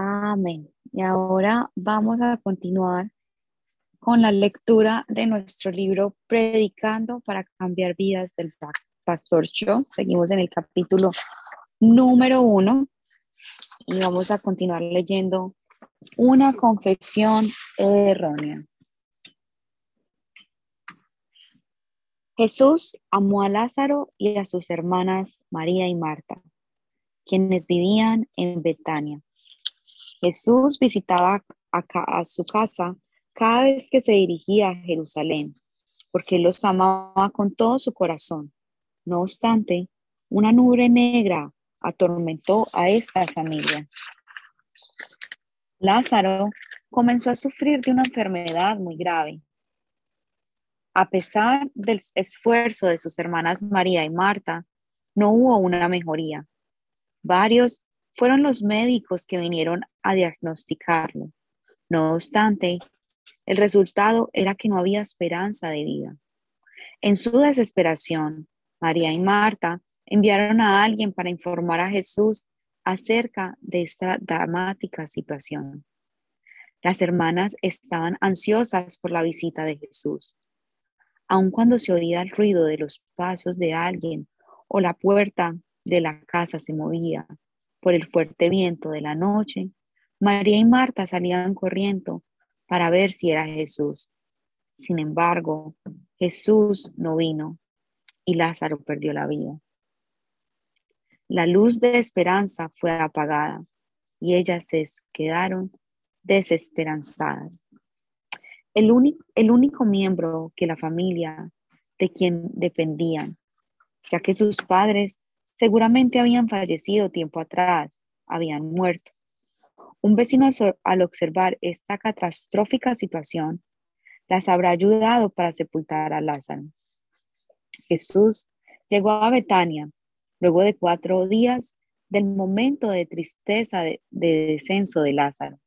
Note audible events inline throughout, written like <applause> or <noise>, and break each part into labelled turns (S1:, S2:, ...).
S1: Amén. Y ahora vamos a continuar con la lectura de nuestro libro Predicando para cambiar vidas del Pastor Cho. Seguimos en el capítulo número uno y vamos a continuar leyendo una confesión errónea. Jesús amó a Lázaro y a sus hermanas María y Marta, quienes vivían en Betania. Jesús visitaba a, su casa cada vez que se dirigía a Jerusalén, porque los amaba con todo su corazón. No obstante, una nube negra atormentó a esta familia. Lázaro comenzó a sufrir de una enfermedad muy grave. A pesar del esfuerzo de sus hermanas María y Marta, no hubo una mejoría. Varios fueron los médicos que vinieron a diagnosticarlo. No obstante, el resultado era que no había esperanza de vida. En su desesperación, María y Marta enviaron a alguien para informar a Jesús acerca de esta dramática situación. Las hermanas estaban ansiosas por la visita de Jesús. Aun cuando se oía el ruido de los pasos de alguien o la puerta de la casa se movía, por el fuerte viento de la noche, María y Marta salían corriendo para ver si era Jesús. Sin embargo, Jesús no vino y Lázaro perdió la vida. La luz de esperanza fue apagada y ellas se quedaron desesperanzadas. El único, el único miembro que la familia de quien dependían, ya que sus padres Seguramente habían fallecido tiempo atrás, habían muerto. Un vecino al observar esta catastrófica situación las habrá ayudado para sepultar a Lázaro. Jesús llegó a Betania luego de cuatro días del momento de tristeza de, de descenso de Lázaro.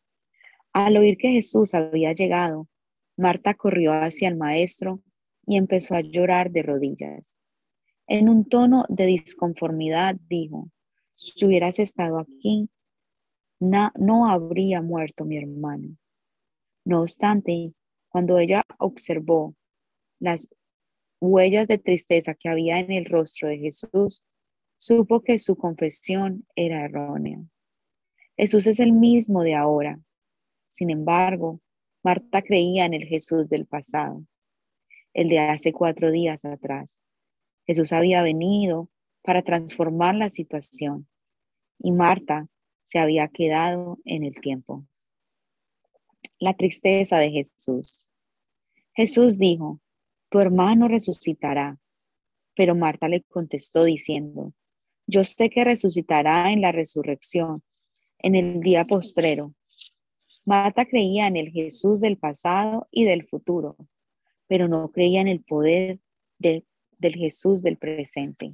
S1: Al oír que Jesús había llegado, Marta corrió hacia el maestro y empezó a llorar de rodillas. En un tono de disconformidad dijo, si hubieras estado aquí, no habría muerto mi hermano. No obstante, cuando ella observó las huellas de tristeza que había en el rostro de Jesús, supo que su confesión era errónea. Jesús es el mismo de ahora. Sin embargo, Marta creía en el Jesús del pasado, el de hace cuatro días atrás. Jesús había venido para transformar la situación y Marta se había quedado en el tiempo. La tristeza de Jesús. Jesús dijo, tu hermano resucitará. Pero Marta le contestó diciendo, yo sé que resucitará en la resurrección, en el día postrero. Marta creía en el Jesús del pasado y del futuro, pero no creía en el poder de del Jesús del presente.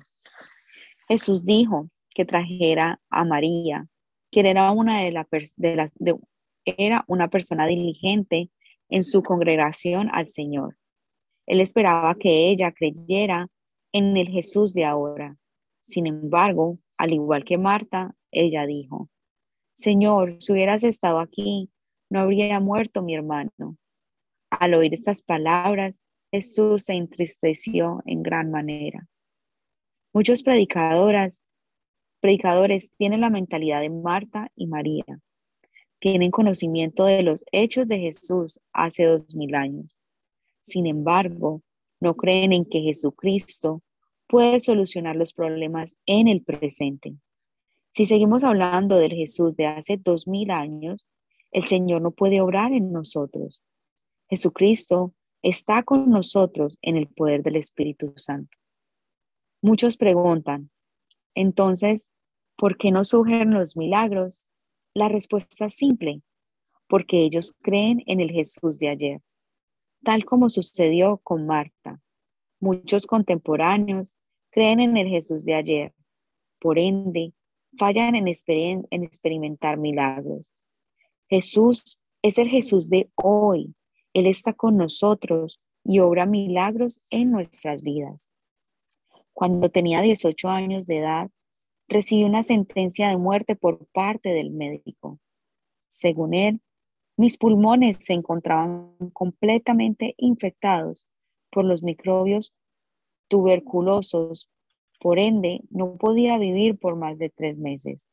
S1: Jesús dijo que trajera a María, que era una de, de las era una persona diligente en su congregación al Señor. Él esperaba que ella creyera en el Jesús de ahora. Sin embargo, al igual que Marta, ella dijo, Señor, si hubieras estado aquí, no habría muerto mi hermano. Al oír estas palabras, Jesús se entristeció en gran manera. Muchos predicadoras, predicadores tienen la mentalidad de Marta y María. Tienen conocimiento de los hechos de Jesús hace dos mil años. Sin embargo, no creen en que Jesucristo puede solucionar los problemas en el presente. Si seguimos hablando del Jesús de hace dos mil años, el Señor no puede obrar en nosotros. Jesucristo está con nosotros en el poder del Espíritu Santo. Muchos preguntan, entonces, ¿por qué no surgen los milagros? La respuesta es simple, porque ellos creen en el Jesús de ayer, tal como sucedió con Marta. Muchos contemporáneos creen en el Jesús de ayer, por ende, fallan en, en experimentar milagros. Jesús es el Jesús de hoy, él está con nosotros y obra milagros en nuestras vidas. Cuando tenía 18 años de edad, recibí una sentencia de muerte por parte del médico. Según él, mis pulmones se encontraban completamente infectados por los microbios tuberculosos, por ende no podía vivir por más de tres meses.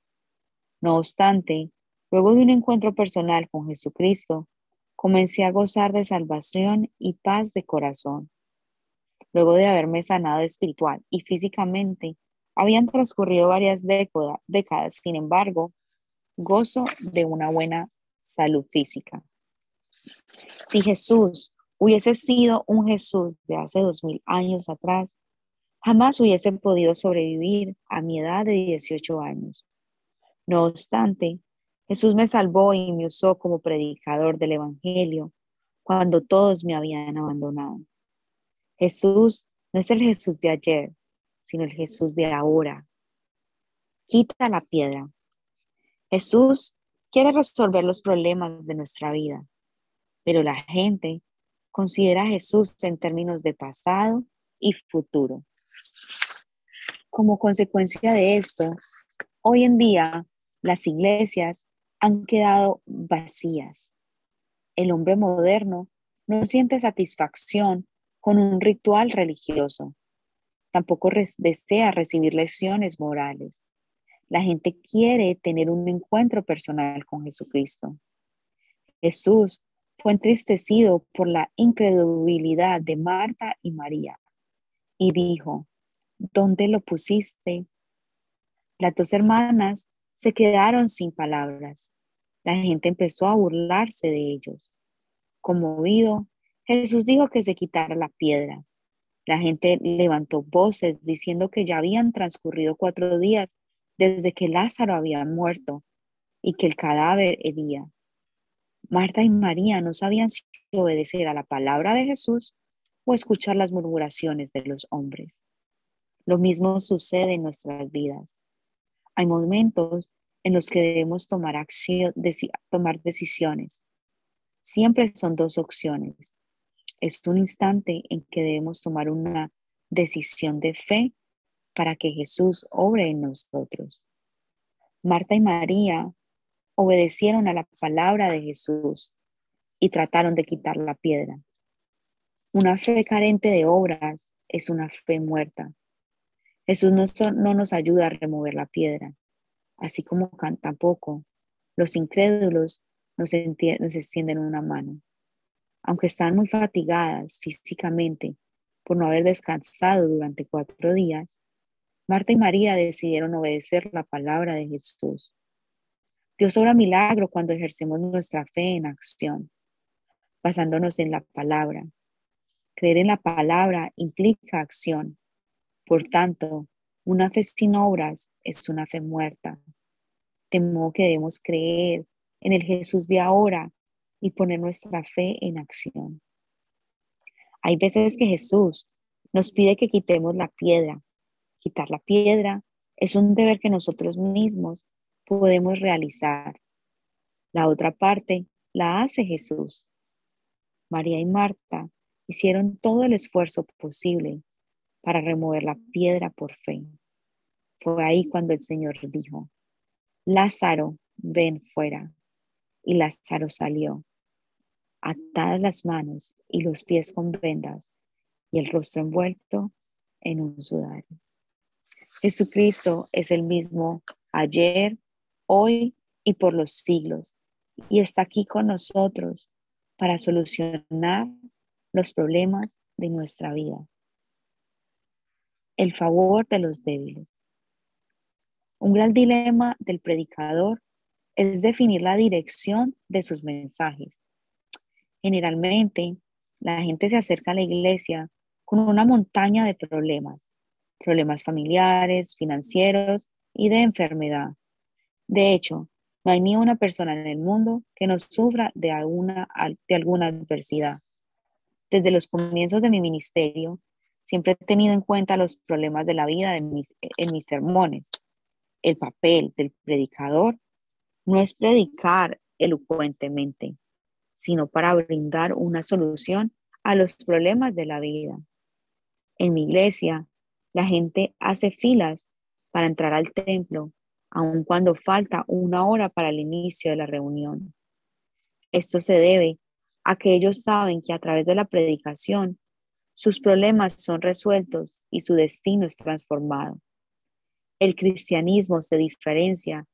S1: No obstante, luego de un encuentro personal con Jesucristo, comencé a gozar de salvación y paz de corazón. Luego de haberme sanado espiritual y físicamente, habían transcurrido varias décadas, sin embargo, gozo de una buena salud física. Si Jesús hubiese sido un Jesús de hace dos mil años atrás, jamás hubiese podido sobrevivir a mi edad de 18 años. No obstante, Jesús me salvó y me usó como predicador del Evangelio cuando todos me habían abandonado. Jesús no es el Jesús de ayer, sino el Jesús de ahora. Quita la piedra. Jesús quiere resolver los problemas de nuestra vida, pero la gente considera a Jesús en términos de pasado y futuro. Como consecuencia de esto, hoy en día las iglesias han quedado vacías. El hombre moderno no siente satisfacción con un ritual religioso. Tampoco desea recibir lecciones morales. La gente quiere tener un encuentro personal con Jesucristo. Jesús fue entristecido por la incredulidad de Marta y María y dijo, ¿dónde lo pusiste? Las dos hermanas se quedaron sin palabras. La gente empezó a burlarse de ellos. Conmovido, Jesús dijo que se quitara la piedra. La gente levantó voces diciendo que ya habían transcurrido cuatro días desde que Lázaro había muerto y que el cadáver hería. Marta y María no sabían si obedecer a la palabra de Jesús o escuchar las murmuraciones de los hombres. Lo mismo sucede en nuestras vidas. Hay momentos en los que debemos tomar acción, tomar decisiones. Siempre son dos opciones. Es un instante en que debemos tomar una decisión de fe para que Jesús obre en nosotros. Marta y María obedecieron a la palabra de Jesús y trataron de quitar la piedra. Una fe carente de obras es una fe muerta. Jesús no, nos ayuda a remover la piedra, así como tampoco los incrédulos nos, nos extienden una mano. Aunque están muy fatigadas físicamente por no haber descansado durante cuatro días, Marta y María decidieron obedecer la palabra de Jesús. Dios obra milagro cuando ejercemos nuestra fe en acción, basándonos en la palabra. Creer en la palabra implica acción por tanto, una fe sin obras es una fe muerta. De modo que debemos creer en el Jesús de ahora y poner nuestra fe en acción. Hay veces que Jesús nos pide que quitemos la piedra. Quitar la piedra es un deber que nosotros mismos podemos realizar. La otra parte la hace Jesús. María y Marta hicieron todo el esfuerzo posible para remover la piedra por fe. Fue ahí cuando el Señor dijo, Lázaro, ven fuera. Y Lázaro salió, atadas las manos y los pies con vendas y el rostro envuelto en un sudario. Jesucristo es el mismo ayer, hoy y por los siglos, y está aquí con nosotros para solucionar los problemas de nuestra vida el favor de los débiles. Un gran dilema del predicador es definir la dirección de sus mensajes. Generalmente, la gente se acerca a la iglesia con una montaña de problemas, problemas familiares, financieros y de enfermedad. De hecho, no hay ni una persona en el mundo que no sufra de alguna, de alguna adversidad. Desde los comienzos de mi ministerio, Siempre he tenido en cuenta los problemas de la vida en mis, en mis sermones. El papel del predicador no es predicar elocuentemente, sino para brindar una solución a los problemas de la vida. En mi iglesia, la gente hace filas para entrar al templo aun cuando falta una hora para el inicio de la reunión. Esto se debe a que ellos saben que a través de la predicación sus problemas son resueltos y su destino es transformado. El cristianismo se diferencia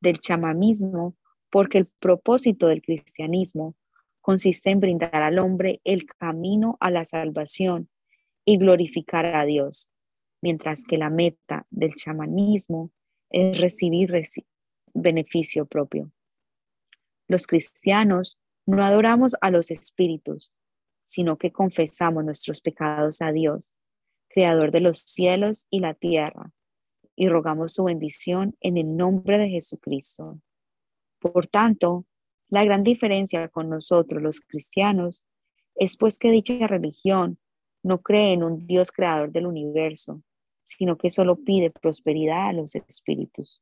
S1: del chamamismo porque el propósito del cristianismo consiste en brindar al hombre el camino a la salvación y glorificar a Dios, mientras que la meta del chamanismo es recibir beneficio propio. Los cristianos no adoramos a los espíritus, sino que confesamos nuestros pecados a Dios, Creador de los cielos y la tierra, y rogamos su bendición en el nombre de Jesucristo. Por tanto, la gran diferencia con nosotros los cristianos es pues que dicha religión no cree en un Dios creador del universo, sino que solo pide prosperidad a los espíritus.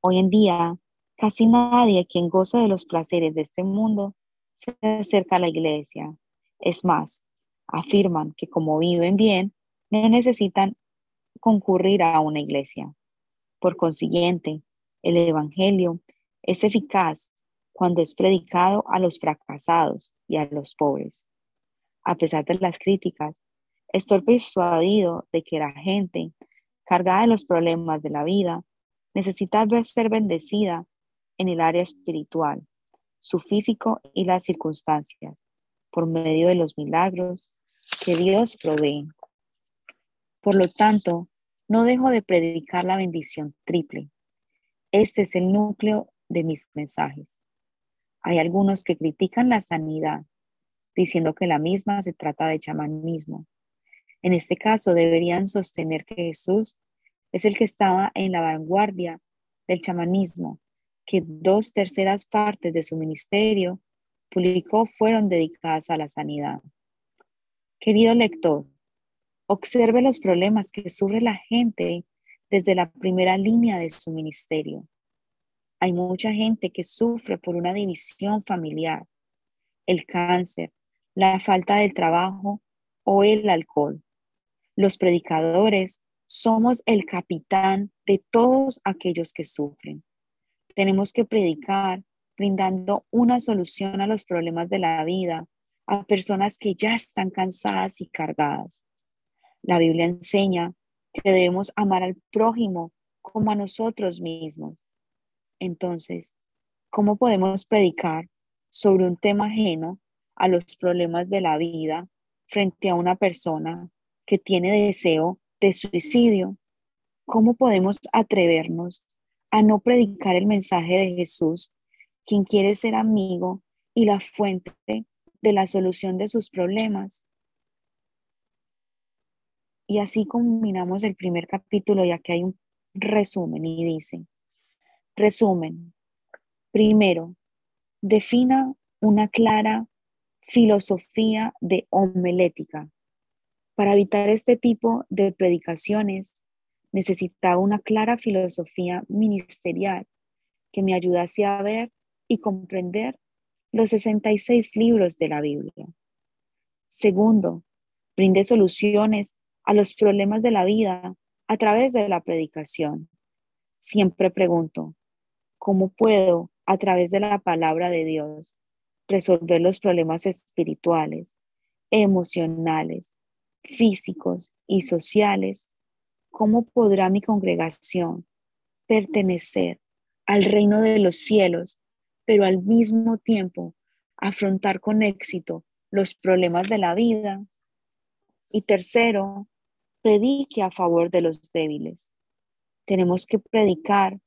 S1: Hoy en día, casi nadie quien goza de los placeres de este mundo se acerca a la iglesia. Es más, afirman que como viven bien, no necesitan concurrir a una iglesia. Por consiguiente, el Evangelio es eficaz cuando es predicado a los fracasados y a los pobres. A pesar de las críticas, Estoy persuadido de que la gente cargada de los problemas de la vida necesita ser bendecida en el área espiritual, su físico y las circunstancias, por medio de los milagros que Dios provee. Por lo tanto, no dejo de predicar la bendición triple. Este es el núcleo de mis mensajes. Hay algunos que critican la sanidad, diciendo que la misma se trata de chamanismo, en este caso, deberían sostener que Jesús es el que estaba en la vanguardia del chamanismo, que dos terceras partes de su ministerio publicó fueron dedicadas a la sanidad. Querido lector, observe los problemas que sufre la gente desde la primera línea de su ministerio. Hay mucha gente que sufre por una división familiar, el cáncer, la falta del trabajo o el alcohol. Los predicadores somos el capitán de todos aquellos que sufren. Tenemos que predicar brindando una solución a los problemas de la vida a personas que ya están cansadas y cargadas. La Biblia enseña que debemos amar al prójimo como a nosotros mismos. Entonces, ¿cómo podemos predicar sobre un tema ajeno a los problemas de la vida frente a una persona que tiene deseo de suicidio, ¿cómo podemos atrevernos a no predicar el mensaje de Jesús, quien quiere ser amigo y la fuente de la solución de sus problemas? Y así culminamos el primer capítulo, ya que hay un resumen y dice, resumen, primero, defina una clara filosofía de homilética para evitar este tipo de predicaciones, necesitaba una clara filosofía ministerial que me ayudase a ver y comprender los 66 libros de la Biblia. Segundo, brinde soluciones a los problemas de la vida a través de la predicación. Siempre pregunto, ¿cómo puedo, a través de la palabra de Dios, resolver los problemas espirituales, emocionales, físicos y sociales, ¿cómo podrá mi congregación pertenecer al reino de los cielos, pero al mismo tiempo afrontar con éxito los problemas de la vida? Y tercero, predique a favor de los débiles. Tenemos que predicar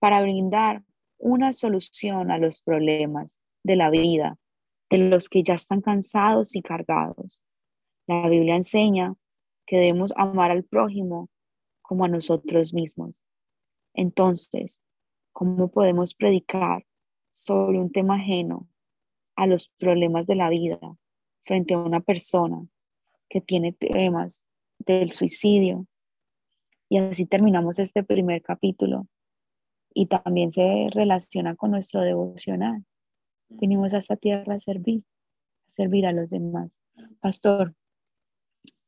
S1: para brindar una solución a los problemas de la vida, de los que ya están cansados y cargados. La Biblia enseña que debemos amar al prójimo como a nosotros mismos. Entonces, ¿cómo podemos predicar sobre un tema ajeno a los problemas de la vida frente a una persona que tiene temas del suicidio? Y así terminamos este primer capítulo y también se relaciona con nuestro devocional. Venimos a esta tierra a servir, a servir a los demás. Pastor,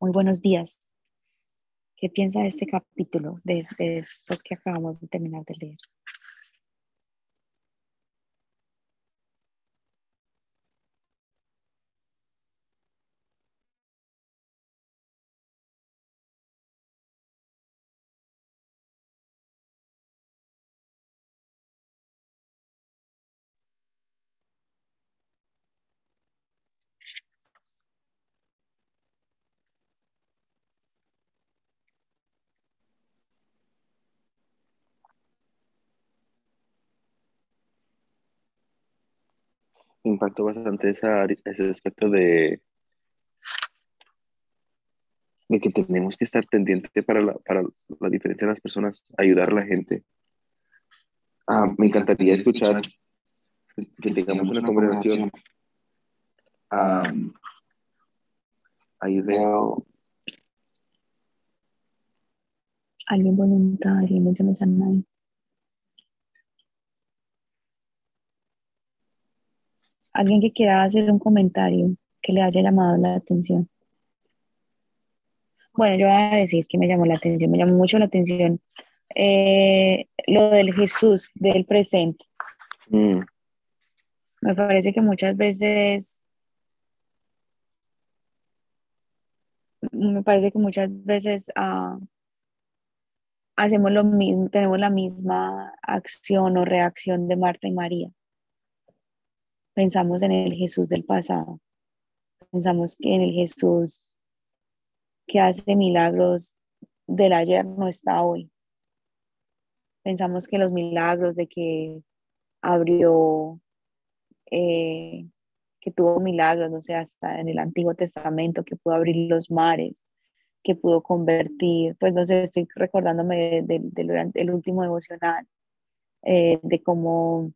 S1: muy buenos días. ¿Qué piensa de este capítulo, de, de esto que acabamos de terminar de leer?
S2: Impactó bastante ese aspecto de, de que tenemos que estar pendiente para la, para la diferencia de las personas, ayudar a la gente. Ah, me encantaría escuchar que tengamos una conversación. Ah, ahí veo.
S1: Alguien voluntario, no llames a nadie. Alguien que quiera hacer un comentario que le haya llamado la atención. Bueno, yo voy a decir que me llamó la atención, me llamó mucho la atención eh, lo del Jesús del presente. Mm. Me parece que muchas veces, me parece que muchas veces ah, hacemos lo mismo, tenemos la misma acción o reacción de Marta y María pensamos en el Jesús del pasado, pensamos que en el Jesús que hace milagros del ayer no está hoy. Pensamos que los milagros de que abrió, eh, que tuvo milagros, no sé, hasta en el Antiguo Testamento, que pudo abrir los mares, que pudo convertir, pues no sé, estoy recordándome del último devocional, eh, de cómo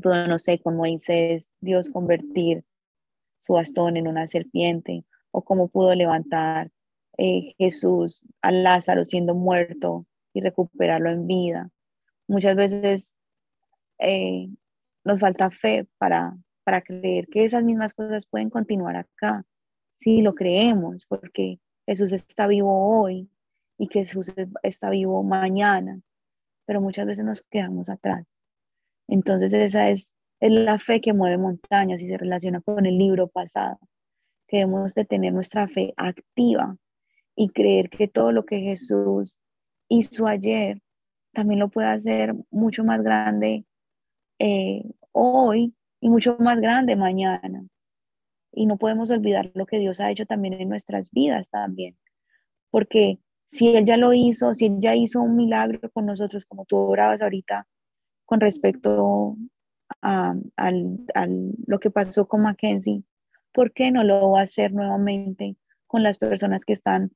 S1: pudo, no sé, con Moisés, Dios convertir su bastón en una serpiente, o cómo pudo levantar eh, Jesús a Lázaro siendo muerto y recuperarlo en vida. Muchas veces eh, nos falta fe para, para creer que esas mismas cosas pueden continuar acá, si lo creemos, porque Jesús está vivo hoy y que Jesús está vivo mañana, pero muchas veces nos quedamos atrás. Entonces esa es, la fe que mueve montañas y se relaciona con el libro pasado. Debemos de tener nuestra fe activa y creer que todo lo que Jesús hizo ayer también lo puede hacer mucho más grande eh, hoy y mucho más grande mañana. Y no podemos olvidar lo que Dios ha hecho también en nuestras vidas también. Porque si Él ya lo hizo, si Él ya hizo un milagro con nosotros, como tú orabas ahorita, con respecto a, lo que pasó con Mackenzie, ¿por qué no lo va a hacer nuevamente con las personas que están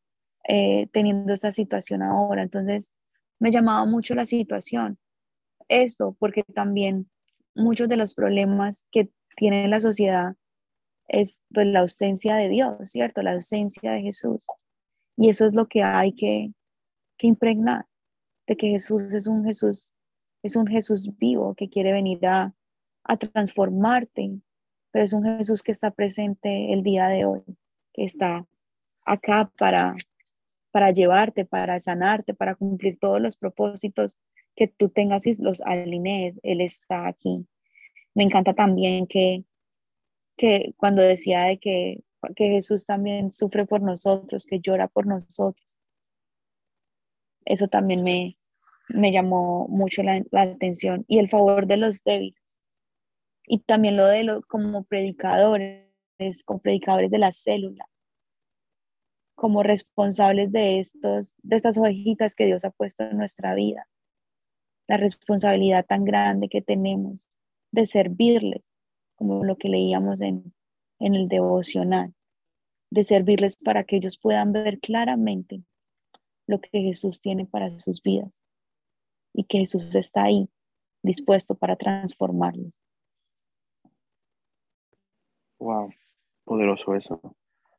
S1: eh, teniendo esta situación ahora? Entonces, me llamaba mucho la situación. Esto, porque también muchos de los problemas que tiene la sociedad es pues, la ausencia de Dios, ¿cierto? La ausencia de Jesús. Y eso es lo que hay que, que impregnar, de que Jesús es un Jesús es un Jesús vivo que quiere venir a, transformarte, pero es un Jesús que está presente el día de hoy, que está acá para, para llevarte, para sanarte, para cumplir todos los propósitos que tú tengas y los alinees. Él está aquí. Me encanta también que, que cuando decía de que, que Jesús también sufre por nosotros, que llora por nosotros. Eso también me, me llamó mucho la, atención y el favor de los débiles. Y también lo de lo, como predicadores, como predicadores de la célula, como responsables de, estos, de estas ovejitas que Dios ha puesto en nuestra vida. La responsabilidad tan grande que tenemos de servirles, como lo que leíamos en, en el devocional, de servirles para que ellos puedan ver claramente lo que Jesús tiene para sus vidas y que Jesús está ahí dispuesto para transformarlos.
S2: Wow, poderoso eso.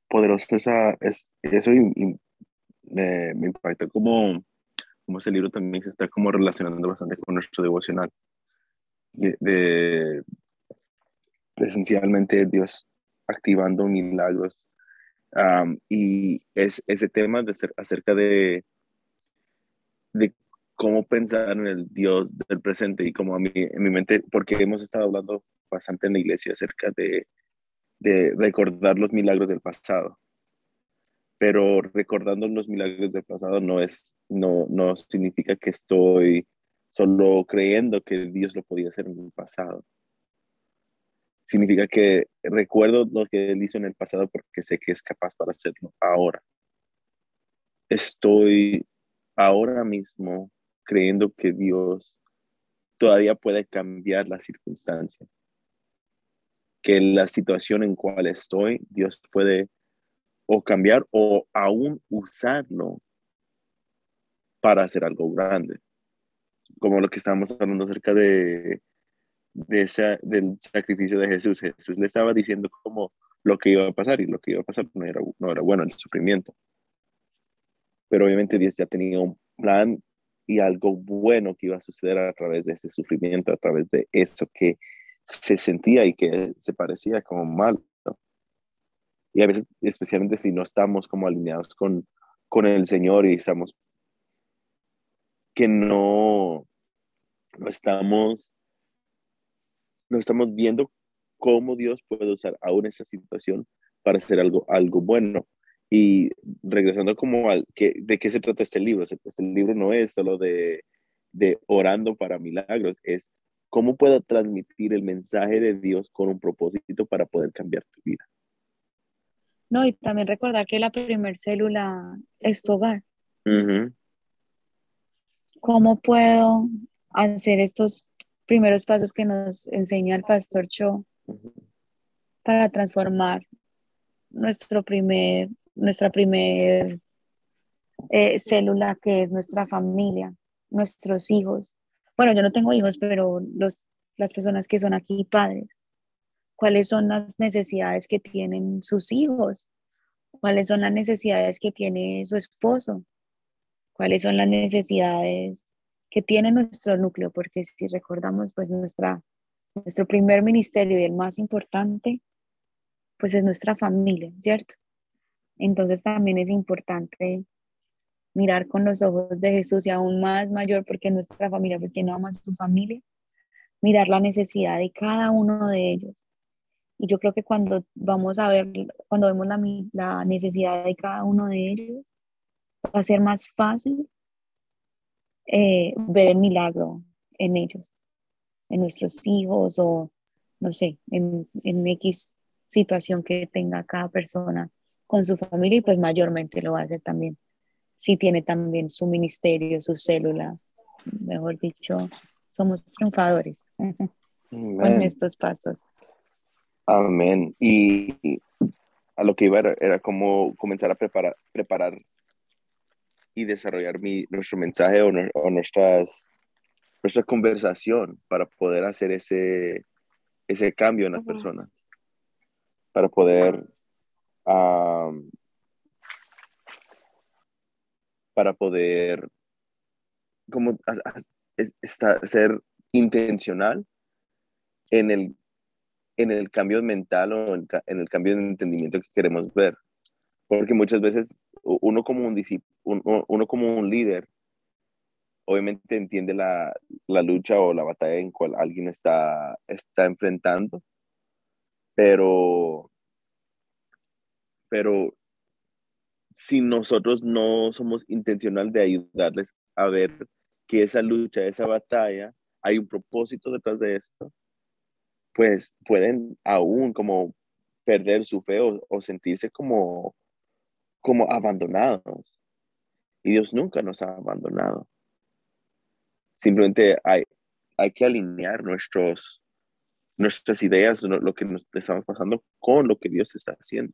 S2: Poderoso esa, es, eso y, me, me impactó como, como ese libro también se está como relacionando bastante con nuestro devocional. De, esencialmente Dios activando milagros y es ese tema de ser acerca de, de cómo pensar en el Dios del presente y como a mí, en mi mente, porque hemos estado hablando bastante en la iglesia acerca de, de recordar los milagros del pasado. Pero recordando los milagros del pasado no es, no, no significa que estoy solo creyendo que Dios lo podía hacer en el pasado significa que recuerdo lo que él hizo en el pasado porque sé que es capaz para hacerlo ahora. Estoy ahora mismo creyendo que Dios todavía puede cambiar la circunstancia, que la situación en cual estoy, Dios puede o cambiar o aún usarlo para hacer algo grande. Como lo que estábamos hablando acerca de de esa, del sacrificio de Jesús. Jesús le estaba diciendo como lo que iba a pasar y lo que iba a pasar no era, no era bueno, el sufrimiento. Pero obviamente Dios ya tenía un plan y algo bueno que iba a suceder a través de ese sufrimiento, a través de eso que se sentía y que se parecía como malo. Y a veces, especialmente si no estamos como alineados con, con el Señor y estamos que no, no estamos no estamos viendo cómo Dios puede usar aún esa situación para hacer algo, algo bueno. Y regresando como al que, de qué se trata este libro. Este libro no es solo de, de orando para milagros, es cómo puedo transmitir el mensaje de Dios con un propósito para poder cambiar tu vida.
S1: No, y también recordar que la primer célula es tu hogar. ¿Cómo puedo hacer estos primeros pasos que nos enseña el pastor Cho para transformar nuestro primer, nuestra primer eh, célula que es nuestra familia, nuestros hijos. Bueno, yo no tengo hijos, pero los, las personas que son aquí padres, cuáles son las necesidades que tienen sus hijos, cuáles son las necesidades que tiene su esposo, cuáles son las necesidades que tiene nuestro núcleo, porque si recordamos, pues nuestra, nuestro primer ministerio y el más importante, pues es nuestra familia, ¿cierto? Entonces también es importante mirar con los ojos de Jesús y aún más mayor, porque nuestra familia, pues que no ama a su familia, mirar la necesidad de cada uno de ellos. Y yo creo que cuando vamos a ver, cuando vemos la, la necesidad de cada uno de ellos, va a ser más fácil eh, ver el milagro en ellos, en nuestros hijos o, no sé, en, en X situación que tenga cada persona con su familia y pues mayormente lo va a hacer también. Si tiene también su ministerio, su célula, mejor dicho, somos triunfadores <laughs> con estos pasos.
S2: Amén. Y a lo que iba era, era como comenzar a preparar, preparar y desarrollar mi, nuestro mensaje o, nuestras, nuestra conversación para poder hacer ese, ese cambio en las personas, para poder, para poder, como, ser intencional en el, en el cambio mental o en, el cambio de entendimiento que queremos ver. Porque muchas veces uno como un, uno como un líder, obviamente entiende la, la, lucha o la batalla en cual alguien está, está enfrentando, pero, pero si nosotros no somos intencional de ayudarles a ver que esa lucha, esa batalla, hay un propósito detrás de esto, pues pueden aún como perder su fe o sentirse como como abandonados. Y Dios nunca nos ha abandonado. Simplemente hay, hay que alinear nuestros, nuestras ideas, lo que nos estamos pasando, con lo que Dios está haciendo.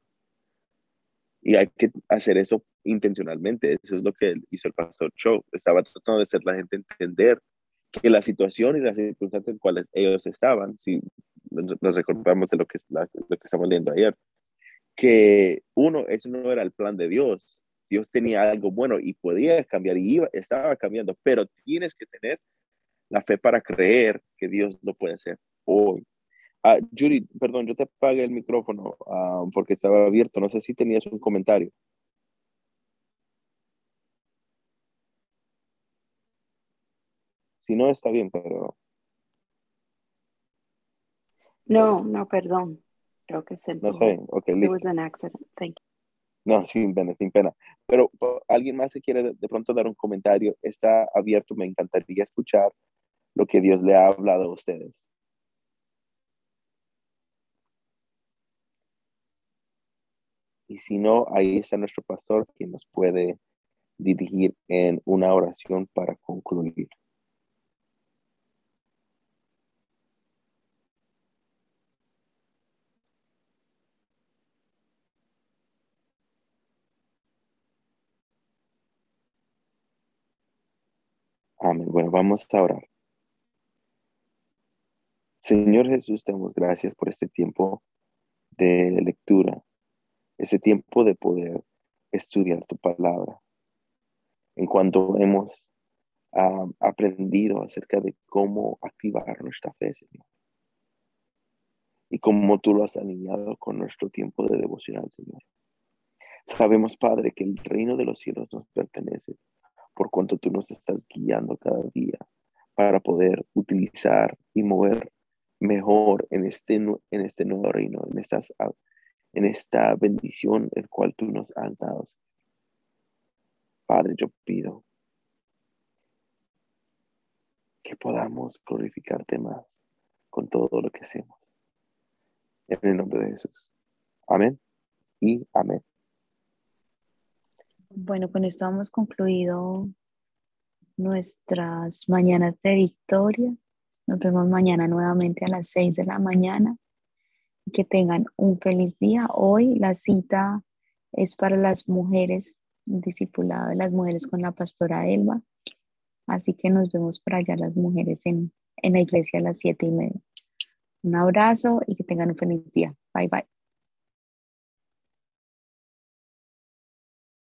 S2: Y hay que hacer eso intencionalmente. Eso es lo que hizo el pastor Cho. Estaba tratando de hacer la gente entender que la situación y las circunstancias en cuales ellos estaban, si nos recordamos de lo que, lo que estamos leyendo ayer, que uno, eso no era el plan de Dios. Dios tenía algo bueno y podía cambiar y iba, estaba cambiando, pero tienes que tener la fe para creer que Dios lo puede hacer hoy. Ah, Judy, perdón, yo te apagué el micrófono ah, porque estaba abierto. No sé si tenías un comentario. Si no, está bien, pero...
S1: No, no, perdón. Creo que se...
S2: No sé, ok, listo.
S1: It was an accident. Thank you.
S2: No, sin pena, sin pena. Pero alguien más se quiere de, de pronto dar un comentario, está abierto, me encantaría escuchar lo que Dios le ha hablado a ustedes. Y si no, ahí está nuestro pastor quien nos puede dirigir en una oración para concluir. Amén. Bueno, vamos a orar. Señor Jesús, te damos gracias por este tiempo de lectura, este tiempo de poder estudiar tu palabra. En cuanto hemos aprendido acerca de cómo activar nuestra fe, Señor. Y cómo tú lo has alineado con nuestro tiempo de devocional, Señor. Sabemos, Padre, que el reino de los cielos nos pertenece por cuanto tú nos estás guiando cada día para poder utilizar y mover mejor en este, en este nuevo reino, en, estas, en esta bendición el cual tú nos has dado. Padre, yo pido que podamos glorificarte más con todo lo que hacemos. En el nombre de Jesús. Amén y amén.
S1: Bueno, con esto hemos concluido nuestras mañanas de victoria. Nos vemos mañana nuevamente a las 6 de la mañana. Que tengan un feliz día. Hoy la cita es para las mujeres, discipulado de las mujeres con la pastora Elba. Así que nos vemos por allá las mujeres en, en la iglesia a las siete y media. Un abrazo y que tengan un feliz día. Bye bye.